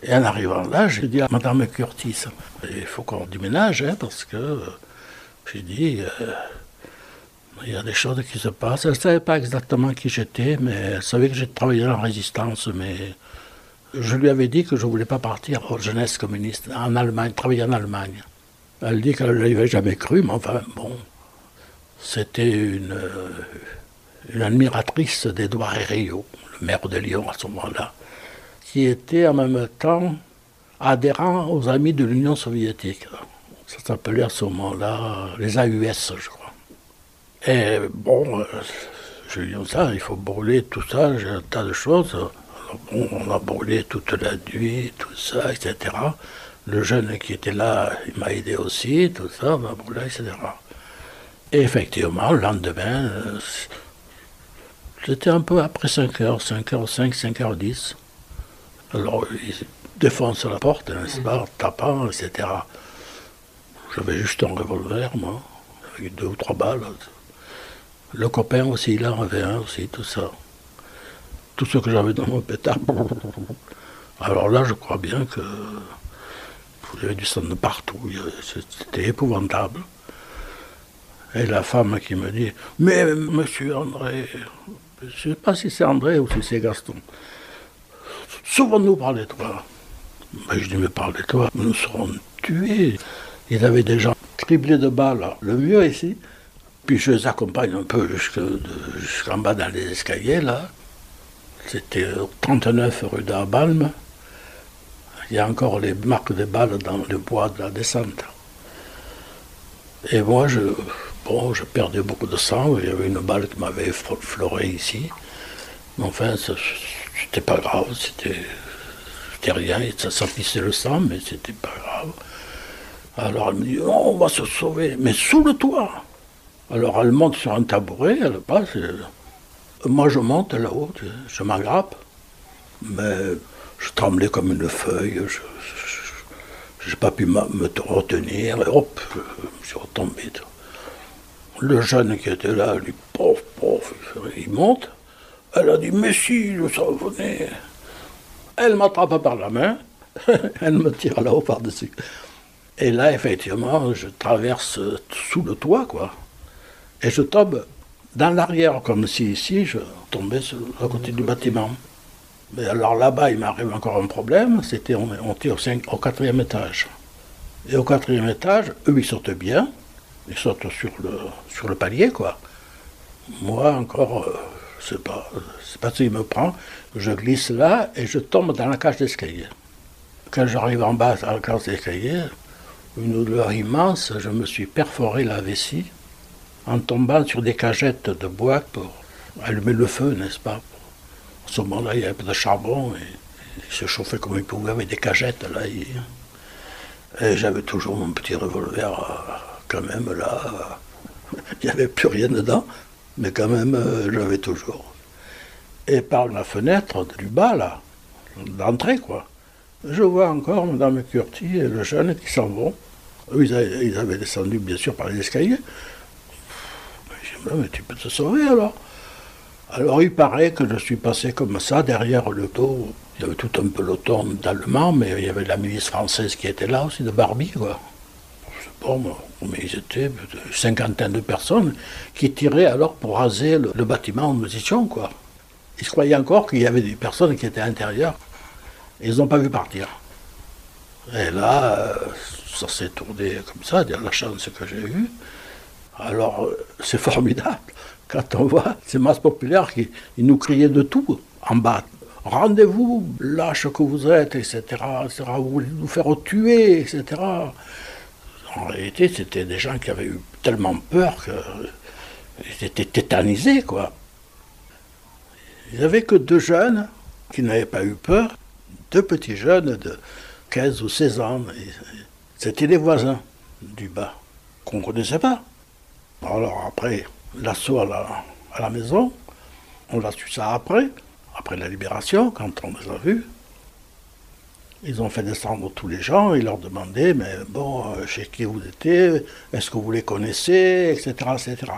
Et en arrivant là, j'ai dit à Madame Curtis, il faut qu'on déménage, hein, parce que j'ai dit, euh, il y a des choses qui se passent. Elle ne savait pas exactement qui j'étais, mais elle savait que j'ai travaillé la résistance. Mais je lui avais dit que je ne voulais pas partir aux jeunesse communiste en Allemagne, travailler en Allemagne. Elle dit qu'elle ne l'avait jamais cru, mais enfin, bon, c'était une, une admiratrice d'Edouard Herriot, le maire de Lyon à ce moment-là, qui était en même temps adhérent aux Amis de l'Union soviétique. Ça s'appelait à ce moment-là les AUS, je crois. Et bon, euh, je lui dis ça, il faut brûler tout ça, j'ai un tas de choses. on a brûlé toute la nuit, tout ça, etc. Le jeune qui était là, il m'a aidé aussi, tout ça, a brûlé, etc. Et effectivement, le lendemain, euh, c'était un peu après 5h, 5h05, 5h10. Alors, ils défoncent la porte, n'est-ce pas, tapant, etc. J'avais juste un revolver, moi, avec deux ou trois balles. Le copain aussi, il en avait un aussi, tout ça. Tout ce que j'avais dans mon pétard. Alors là, je crois bien que il y avait du sang de partout. C'était épouvantable. Et la femme qui me dit Mais monsieur André, je ne sais pas si c'est André ou si c'est Gaston, sauvons-nous parler de toi. Mais je dis Mais parlez de toi, nous serons tués. Il avait des gens criblés de balles. Le mieux ici, puis je les accompagne un peu jusqu'en bas dans les escaliers, là. C'était au 39 rue d'Arbalme. Il y a encore les marques de balles dans le bois de la descente. Et moi, je, bon, je perdais beaucoup de sang. Il y avait une balle qui m'avait effleuré ici. Mais enfin, c'était pas grave. C'était rien. Ça, ça le sang, mais c'était pas grave. Alors elle me dit, oh, on va se sauver. Mais sous le toit alors elle monte sur un tabouret, elle passe. Moi je monte là-haut, je m'aggrappe, mais je tremblais comme une feuille, je n'ai pas pu me retenir, et hop, je suis retombé. Le jeune qui était là, lui, pof, pof, il monte. Elle a dit, mais si, je venez. Elle m'attrape par la main, elle me tire là-haut par-dessus. Et là, effectivement, je traverse sous le toit, quoi. Et je tombe dans l'arrière, comme si ici je tombais sur côté du bâtiment. Mais alors là-bas, il m'arrive encore un problème, c'était on, était au, quatrième étage. Et au quatrième étage, eux, ils sortent bien, ils sortent sur le, palier, quoi. Moi, encore, euh, c'est pas, ce qui me prend. Je glisse là et je tombe dans la cage d'escalier. Quand j'arrive en bas à la cage d'escalier, une douleur immense, je me suis perforé la vessie en tombant sur des cagettes de bois pour allumer le feu, n'est-ce pas À ce moment-là, il y avait un de charbon et il se chauffait comme il pouvait avec des cagettes. Là, et j'avais toujours mon petit revolver euh, quand même là. Il n'y avait plus rien dedans, mais quand même, euh, j'avais toujours. Et par la fenêtre du bas, là, d'entrée, quoi, je vois encore Mme Curti et le jeune qui s'en vont. Ils avaient, ils avaient descendu, bien sûr, par les escaliers. Je dis, mais tu peux te sauver alors? Alors il paraît que je suis passé comme ça derrière le dos. Il y avait tout un peloton d'Allemands, mais il y avait la milice française qui était là aussi, de Barbie, quoi. Je sais mais ils étaient une cinquantaine de personnes qui tiraient alors pour raser le, bâtiment en position, quoi. Ils croyaient encore qu'il y avait des personnes qui étaient à l'intérieur. Ils n'ont pas vu partir. Et là, euh, ça s'est tourné comme ça, la chance que j'ai eue. Alors, euh, c'est formidable. Quand on voit ces masses populaires qui ils nous criaient de tout en bas. Rendez-vous, lâche que vous êtes, etc.. Vous voulez nous faire tuer, etc. En réalité, c'était des gens qui avaient eu tellement peur qu'ils étaient tétanisés, quoi. Il n'y avait que deux jeunes qui n'avaient pas eu peur, deux petits jeunes de 15 ou 16 ans. C'était les voisins du bas, qu'on ne connaissait pas. Alors après, l'assaut à la, maison, on a su ça après, après la libération, quand on les a vus. Ils ont fait descendre tous les gens, ils leur demandaient, mais bon, euh, chez qui vous étiez, est-ce que vous les connaissez, etc., etc.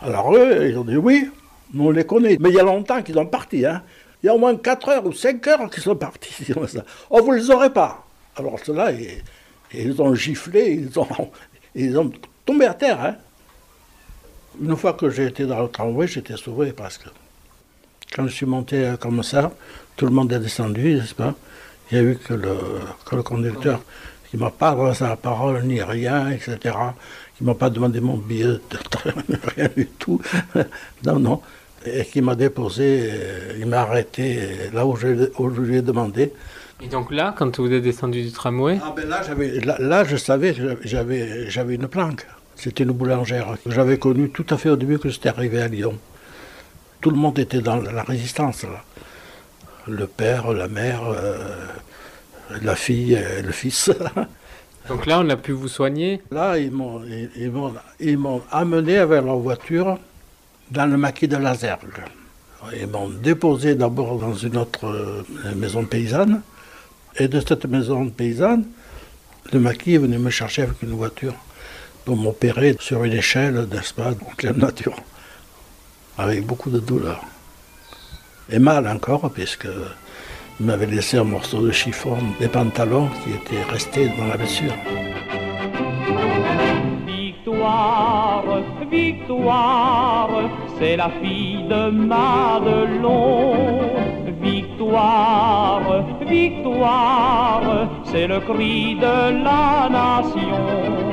Alors eux, ils ont dit oui, nous on les connaît. Mais il y a longtemps qu'ils sont partis, hein. Il y a au moins 4 heures ou 5 heures qu'ils sont partis. Oh, vous ne les aurez pas. Alors ceux-là, ils, ils ont giflé, ils ont, ils ont tombé à terre. Hein. Une fois que j'ai été dans le tramway, j'étais sauvé parce que quand je suis monté comme ça, tout le monde est descendu, n'est-ce pas? Il y a eu que le, que le conducteur qui ne m'a pas adressé la parole, ni rien, etc. Qui ne m'a pas demandé mon billet de train, rien du tout. non, non. Et qui m'a déposé, euh, il m'a arrêté euh, là où je, où je lui ai demandé. Et donc là, quand vous êtes descendu du tramway, Ah ben là, j'avais, là, là, je savais que j'avais une planque. C'était une boulangère. J'avais connu tout à fait au début que j'étais arrivé à Lyon. Tout le monde était dans la résistance, là. Le père, la mère, euh, la fille, et le fils. donc là, on a pu vous soigner? Là, ils m'ont, ils, ils m'ont, ils m'ont amené avec leur voiture dans le maquis de Lazergue. Ils m'ont déposé d'abord dans une autre euh, maison paysanne. Et de cette maison paysanne, le maquis est venu me chercher avec une voiture pour m'opérer sur une échelle, n'est-ce pas, nature. Avec beaucoup de douleur. Et mal encore, puisque il m'avait laissé un morceau de chiffon des pantalons qui étaient restés dans la blessure. Victoire, victoire, c'est la fille de Madelon. Victoire, victoire, c'est le cri de la nation.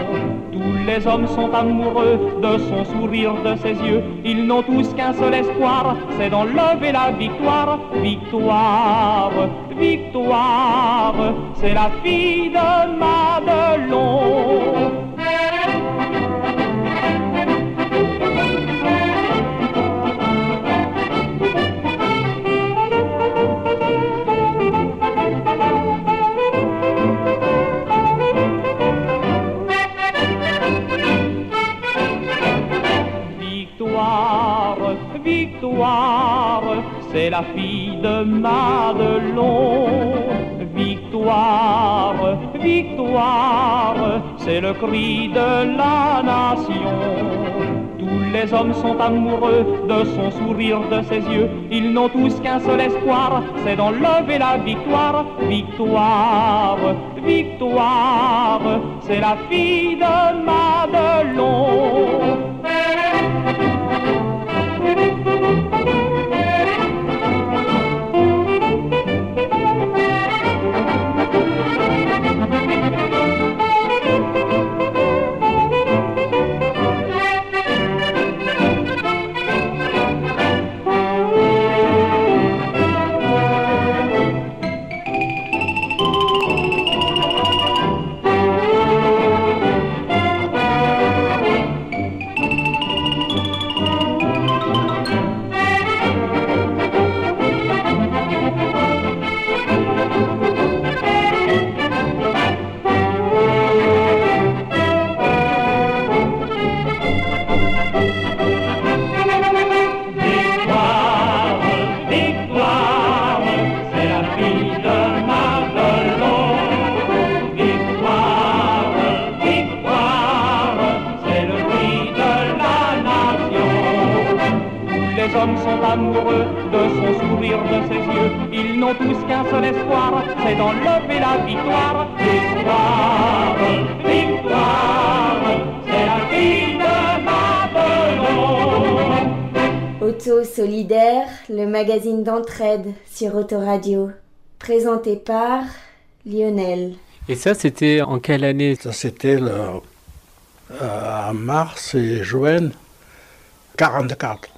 Les hommes sont amoureux de son sourire, de ses yeux. Ils n'ont tous qu'un seul espoir, c'est d'enlever la victoire. Victoire, victoire, c'est la fille de Madelon. De Madelon. Victoire, victoire, c'est le cri de la nation. Tous les hommes sont amoureux de son sourire, de ses yeux. Ils n'ont tous qu'un seul espoir, c'est d'enlever la victoire. Victoire, victoire, c'est la fille de Madelon. Magazine d'entraide sur Autoradio. Présenté par Lionel. Et ça, c'était en quelle année? Ça, c'était le, euh, en mars et juin 44.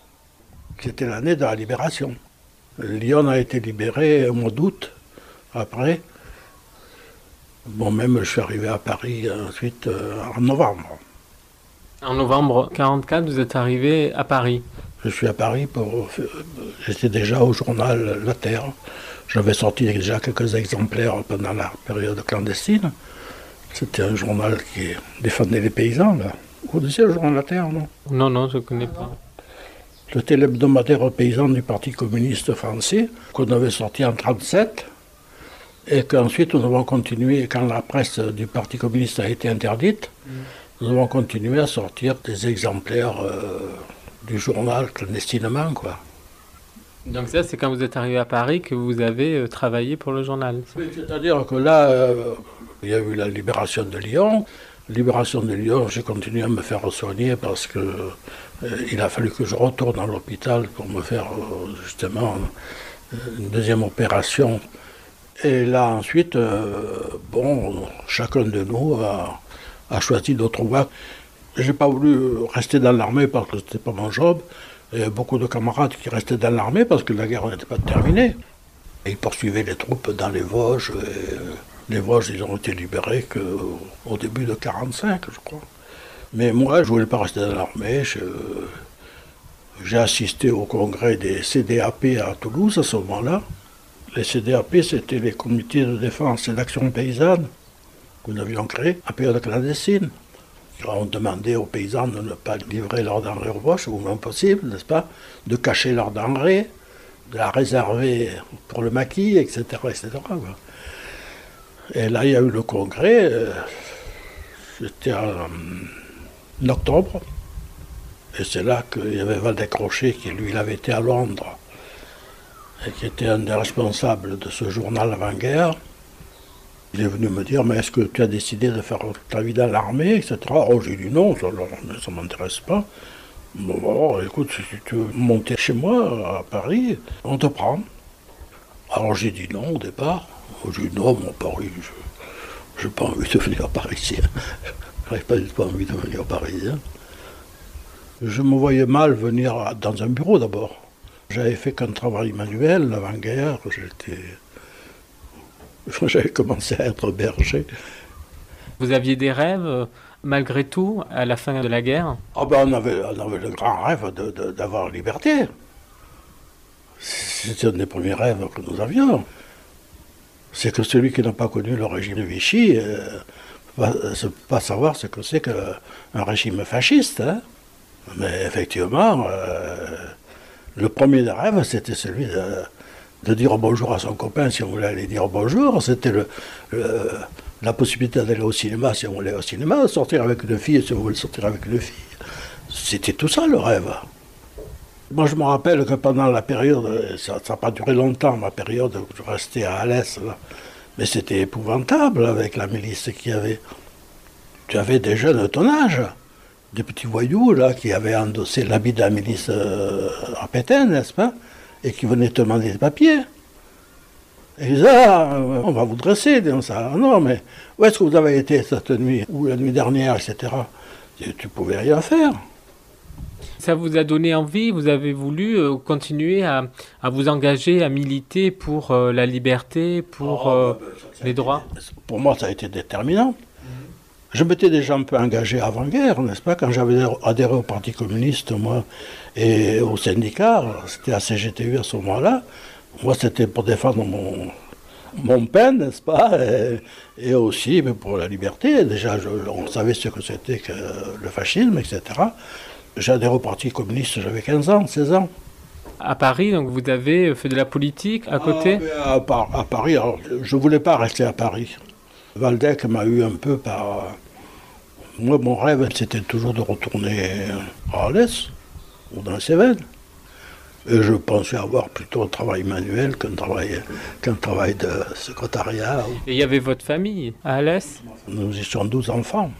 C'était l'année de la libération. Lyon a été libéré au mois d'août, après. Bon, même je suis arrivé à Paris ensuite euh, en novembre. En novembre 44, vous êtes arrivé à Paris. Je suis à Paris pour. J'étais déjà au journal La Terre. J'avais sorti déjà quelques exemplaires pendant la période clandestine. C'était un journal qui défendait les paysans, là. Vous connaissez le journal La Terre, non? Non, non, je ne connais pas. C'était l'hebdomadaire paysan du Parti communiste français, qu'on avait sorti en 1937, et qu'ensuite nous avons continué, quand la presse du Parti communiste a été interdite, nous avons continué à sortir des exemplaires euh, du journal clandestinement, quoi. Donc ça, c'est quand vous êtes arrivé à Paris que vous avez euh, travaillé pour le journal. C'est-à-dire que là, euh, il y a eu la libération de Lyon. Libération de Lyon, j'ai continué à me faire soigner parce que euh, il a fallu que je retourne à l'hôpital pour me faire justement une deuxième opération. Et là ensuite, bon, chacun de nous a, a choisi d'autres voies. J'ai pas voulu rester dans l'armée parce que c'était pas mon job. Il y a beaucoup de camarades qui restaient dans l'armée parce que la guerre n'était pas terminée. Et ils poursuivaient les troupes dans les Vosges. euh, les Vosges, ils ont été libérés qu'au début de 45, je crois. Mais moi, je voulais pas rester dans l'armée. J'ai assisté au congrès des CDAP à Toulouse à ce moment-là. Les CDAP, c'était les comités de défense et d'action paysanne que nous avions créés en période clandestine. On demandait aux paysans de ne pas livrer leurs denrées aux Vosges, au moins possible, n'est-ce pas? De cacher leurs denrées, de la réserver pour le maquis, etc. etc. Et là, il y a eu le congrès. euh, C'était en octobre. Et c'est là qu'il y avait Valdec Crochet, qui lui, avait été à Londres, et qui était un des responsables de ce journal avant-guerre. Il est venu me dire, mais est-ce que tu as décidé de faire ta vie dans l'armée, etc. Oh, j'ai dit non, ça ne m'intéresse pas. Bon, bon, écoute, si tu veux monter chez moi, à Paris, on te prend. Alors j'ai dit non au départ. J'ai dit non, mon Paris, je n'ai pas envie de devenir parisien. Je n'avais pas du tout envie de devenir parisien. Je me voyais mal venir dans un bureau d'abord. J'avais fait qu'un travail manuel, l'avant-guerre, j'étais. J'avais commencé à être berger. Vous aviez des rêves, euh, malgré tout, à la fin de la guerre? Ah ben on avait, on avait le grand rêve d'avoir liberté. C'était un des premiers rêves que nous avions. C'est que celui qui n'a pas connu le régime de Vichy euh, ne peut pas savoir ce que c'est qu'un régime fasciste. hein. Mais effectivement, euh, le premier des rêves, c'était celui de, de dire bonjour à son copain si on voulait aller dire bonjour. C'était le- la possibilité d'aller au cinéma si on voulait au cinéma, sortir avec une fille si on voulait sortir avec une fille. C'était tout ça le rêve. Moi, je me rappelle que pendant la période, ça n'a pas duré longtemps, ma période je restais à Alès, là. mais c'était épouvantable avec la milice qu'il y avait. Tu avais des jeunes de ton âge, des petits voyous là, qui avaient endossé l'habit de la milice euh, à Pétain, n'est-ce pas? Et qui venaient te demander des papiers. Et ils disaient, ah, euh, on va vous dresser, disons ça. Non, mais où est-ce que vous avez été cette nuit Ou la nuit dernière, etc. Tu, tu pouvais rien faire. Ça vous a donné envie, vous avez voulu euh, continuer à, à vous engager, à militer pour euh, la liberté, pour Oh, euh, bah, ça, ça a les été- droits Pour moi, ça a été déterminant. Je m'étais déjà un peu engagé avant-guerre, n'est-ce pas Quand j'avais adhéré au Parti communiste, moi, et au syndicat, c'était à CGTU à ce moment-là. Moi, c'était pour défendre mon, mon pain, n'est-ce pas et, et aussi mais pour la liberté. Déjà, je- on savait ce que c'était que le fascisme, etc. J'ai adhéré au Parti communiste, j'avais 15 ans, 16 ans. À Paris, donc vous avez fait de la politique à côté? Ah, à, à Paris, alors, je ne voulais pas rester à Paris. Valdec m'a eu un peu par. Moi, mon rêve, c'était toujours de retourner à Alès ou dans les Cévennes. Et je pensais avoir plutôt un travail manuel qu'un travail, qu'un travail de secrétariat. Et il y avait votre famille à Alès Nous étions 12 enfants.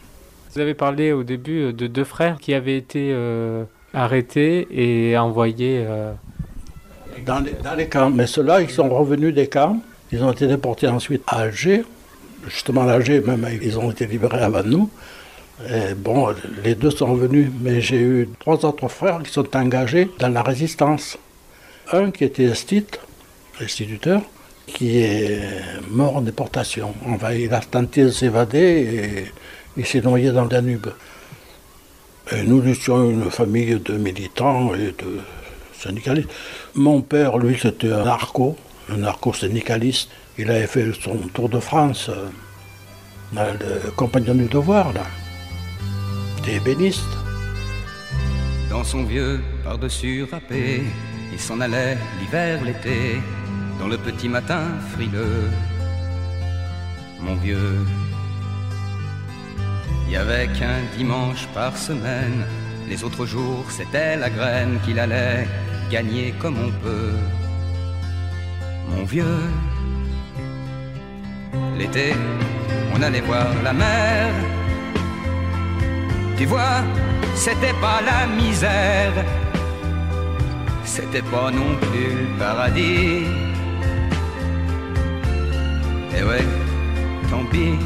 Vous avez parlé au début de deux frères qui avaient été euh, arrêtés et envoyés. euh, Dans les, dans les camps. Mais ceux-là, ils sont revenus des camps. Ils ont été déportés ensuite à Alger. Justement, Alger, même, ils ont été libérés avant nous. Et bon, les deux sont revenus. Mais j'ai eu trois autres frères qui sont engagés dans la résistance. Un qui était instit, instituteur, qui est mort en déportation. Enfin, il a tenté de s'évader et il s'est noyé dans le Danube. Et nous étions une famille de militants et de syndicalistes. Mon père, lui, c'était un narco, un narco-syndicaliste. Il avait fait son tour de France euh, le compagnon du devoir, là. Des ébénistes. Dans son vieux par-dessus râpé, il s'en allait l'hiver, l'été, dans le petit matin frileux. Mon vieux, il y avait qu'un dimanche par semaine, les autres jours c'était la graine qu'il allait gagner comme on peut. Mon vieux, l'été, on allait voir la mer. Tu vois, c'était pas la misère, c'était pas non plus le paradis. Et ouais, tant pis.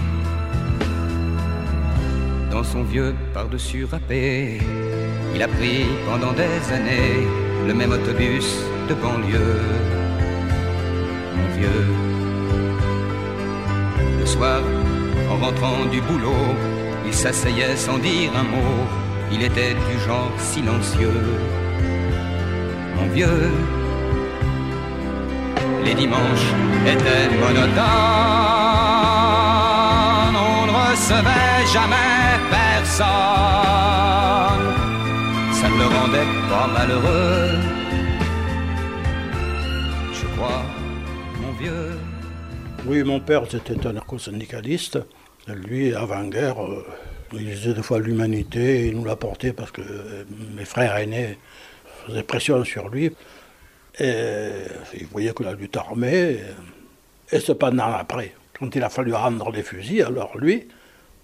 Dans son vieux par-dessus râpé, il a pris pendant des années le même autobus de banlieue. Mon vieux, en rentrant du boulot, il s'asseyait sans dire un mot. Il était du genre silencieux. Mon vieux, les dimanches étaient monotones. On ne recevait jamais personne. Ça ne le rendait pas malheureux. Oui, mon père, c'était un narco-syndicaliste. Lui, avant-guerre, euh, il disait des fois l'humanité, il nous l'a porté parce que euh, mes frères aînés faisaient pression sur lui. Et il voyait que la lutte armée. Et cependant, après, quand il a fallu rendre les fusils, alors lui,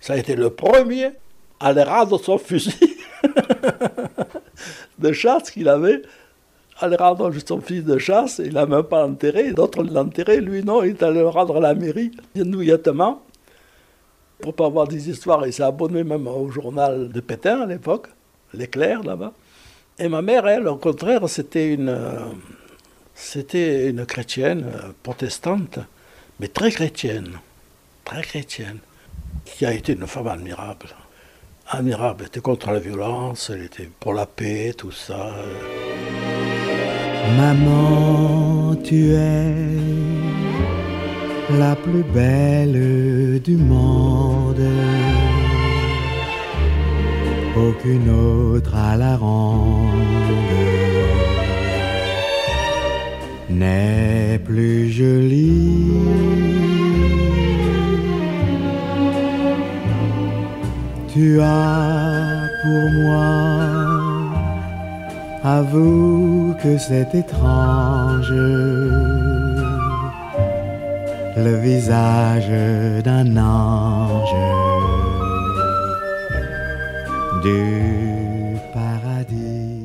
ça a été le premier à aller rendre son fusil de chasse qu'il avait. À aller rendre son fusil de chasse, il l'a même pas enterré, d'autres l'ont enterré, lui non, il est allé le rendre à la mairie, douillettement. Pour pas avoir des histoires, il s'est abonné même au journal de Pétain à l'époque, l'éclair là-bas. Et ma mère, elle, au contraire, c'était une, c'était une chrétienne euh, protestante, mais très chrétienne, très chrétienne, qui a été une femme admirable. Admirable, elle était contre la violence, elle était pour la paix, tout ça. Maman, tu es la plus belle du monde. Aucune autre à la ronde n'est plus jolie. Tu as pour moi Avoue que c'est étrange, le visage d'un ange du paradis.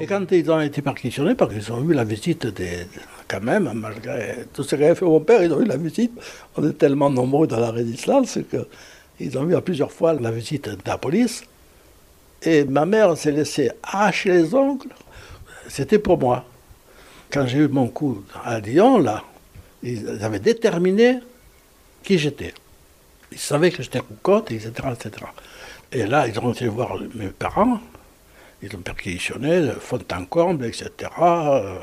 Et quand ils ont été perquisitionnés, parce qu'ils ont eu la visite des. Quand même, malgré tout ce qu'avait fait mon père, ils ont eu la visite. On est tellement nombreux dans la résistance qu'ils ont eu à plusieurs fois la visite de la police. Et ma mère s'est laissée arracher les ongles. C'était pour moi. Quand j'ai eu mon coup à Lyon, là, ils avaient déterminé qui j'étais. Ils savaient que j'étais cocotte, etc., etc. Et là, ils ont été voir mes parents. Ils ont perquisitionné, de fond en comble, etc. Euh,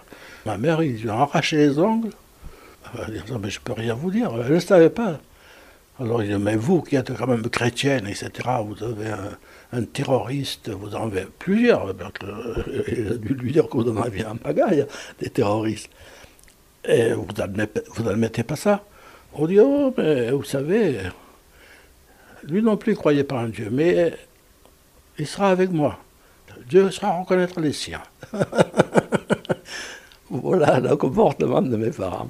ma mère, ils lui ont arraché les ongles. Elle dit, mais je peux rien vous dire. Elle ne savait pas. Alors il dit, mais vous qui êtes quand même chrétienne, etc., vous avez un, un terroriste, vous en avez plusieurs. parce que, Il a dû lui dire que vous en aviez en pagaille, des terroristes. Et vous n'admettez vous pas ça On dit, oh, mais vous savez, lui non plus ne croyait pas en Dieu, mais il sera avec moi. Dieu sera reconnaître les siens. Voilà le comportement de mes parents.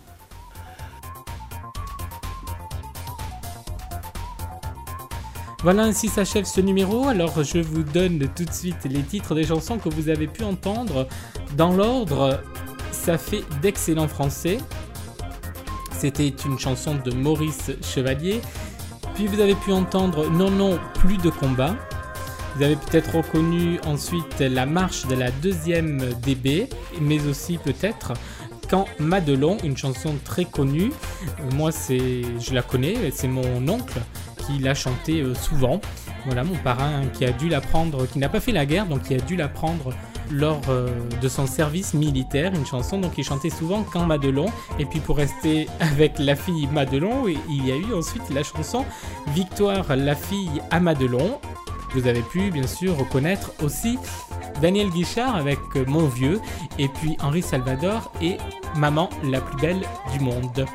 Voilà, ainsi s'achève ce numéro. Alors, je vous donne tout de suite les titres des chansons que vous avez pu entendre. Dans l'ordre, ça fait d'excellents français. C'était une chanson de Maurice Chevalier. Puis vous avez pu entendre Non, non, plus de combat. Vous avez peut-être reconnu ensuite la marche de la deuxième DB, mais aussi peut-être Quand Madelon, une chanson très connue. Moi, c'est, je la connais, c'est mon oncle l'a chanté euh, souvent. Voilà, mon parrain qui a dû l'apprendre, qui n'a pas fait la guerre, donc qui a dû l'apprendre lors euh, de son service militaire, une chanson donc il chantait souvent Quand Madelon. Et puis pour rester avec la fille Madelon, il y a eu ensuite la chanson Victoire la fille à Madelon. Vous avez pu bien sûr reconnaître aussi Daniel Guichard avec euh, Mon Vieux, et puis Henri Salvador et Maman la plus belle du monde.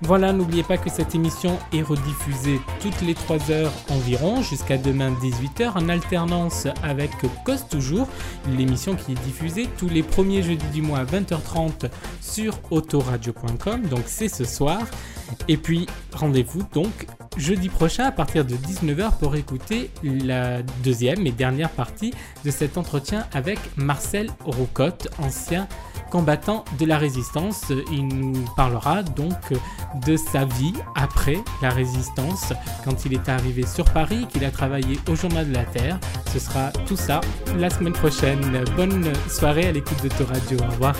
Voilà, n'oubliez pas que cette émission est rediffusée toutes les 3 heures environ jusqu'à demain 18h en alternance avec Cause Toujours, l'émission qui est diffusée tous les premiers jeudis du mois à 20h30 sur autoradio.com, donc c'est ce soir. Et puis rendez-vous donc jeudi prochain à partir de 19h pour écouter la deuxième et dernière partie de cet entretien avec Marcel Roucotte, ancien combattant de la résistance. Il nous parlera donc de sa vie après la résistance, quand il est arrivé sur Paris, qu'il a travaillé au Journal de la Terre. Ce sera tout ça la semaine prochaine. Bonne soirée à l'écoute de Radio. Au revoir.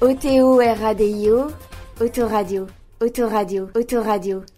O-T-O-R-A-D-I-O, Autoradio, Autoradio, Autoradio.